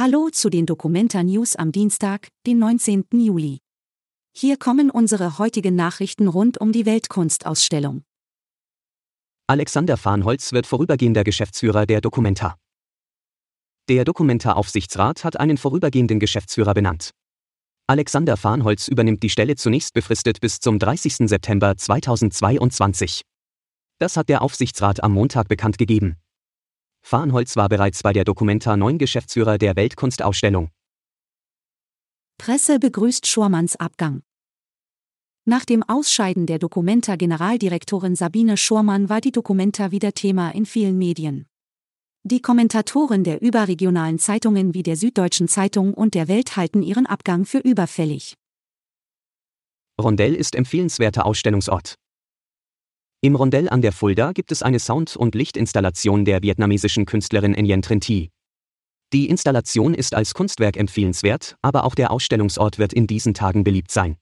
Hallo zu den Documenta News am Dienstag, den 19. Juli. Hier kommen unsere heutigen Nachrichten rund um die Weltkunstausstellung. Alexander Farnholz wird vorübergehender Geschäftsführer der Documenta. Der Documenta-Aufsichtsrat hat einen vorübergehenden Geschäftsführer benannt. Alexander Farnholz übernimmt die Stelle zunächst befristet bis zum 30. September 2022. Das hat der Aufsichtsrat am Montag bekannt gegeben. Farnholz war bereits bei der Documenta 9 Geschäftsführer der Weltkunstausstellung. Presse begrüßt Schormanns Abgang. Nach dem Ausscheiden der Documenta-Generaldirektorin Sabine Schormann war die Documenta wieder Thema in vielen Medien. Die Kommentatoren der überregionalen Zeitungen wie der Süddeutschen Zeitung und der Welt halten ihren Abgang für überfällig. Rondell ist empfehlenswerter Ausstellungsort. Im Rondell an der Fulda gibt es eine Sound- und Lichtinstallation der vietnamesischen Künstlerin Nguyen Trinh Thi. Die Installation ist als Kunstwerk empfehlenswert, aber auch der Ausstellungsort wird in diesen Tagen beliebt sein.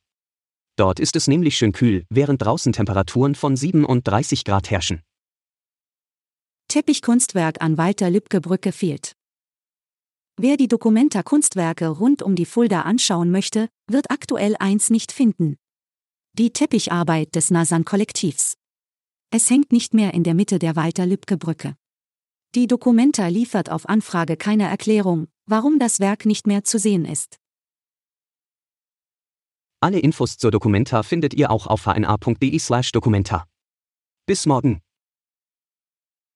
Dort ist es nämlich schön kühl, während draußen Temperaturen von 37 Grad herrschen. Teppichkunstwerk an Walter Lübcke Brücke fehlt. Wer die Dokumenta Kunstwerke rund um die Fulda anschauen möchte, wird aktuell eins nicht finden. Die Teppicharbeit des Nasan-Kollektivs. Es hängt nicht mehr in der Mitte der Walter-Lübcke-Brücke. Die Documenta liefert auf Anfrage keine Erklärung, warum das Werk nicht mehr zu sehen ist. Alle Infos zur Documenta findet ihr auch auf hna.de/documenta. Bis morgen.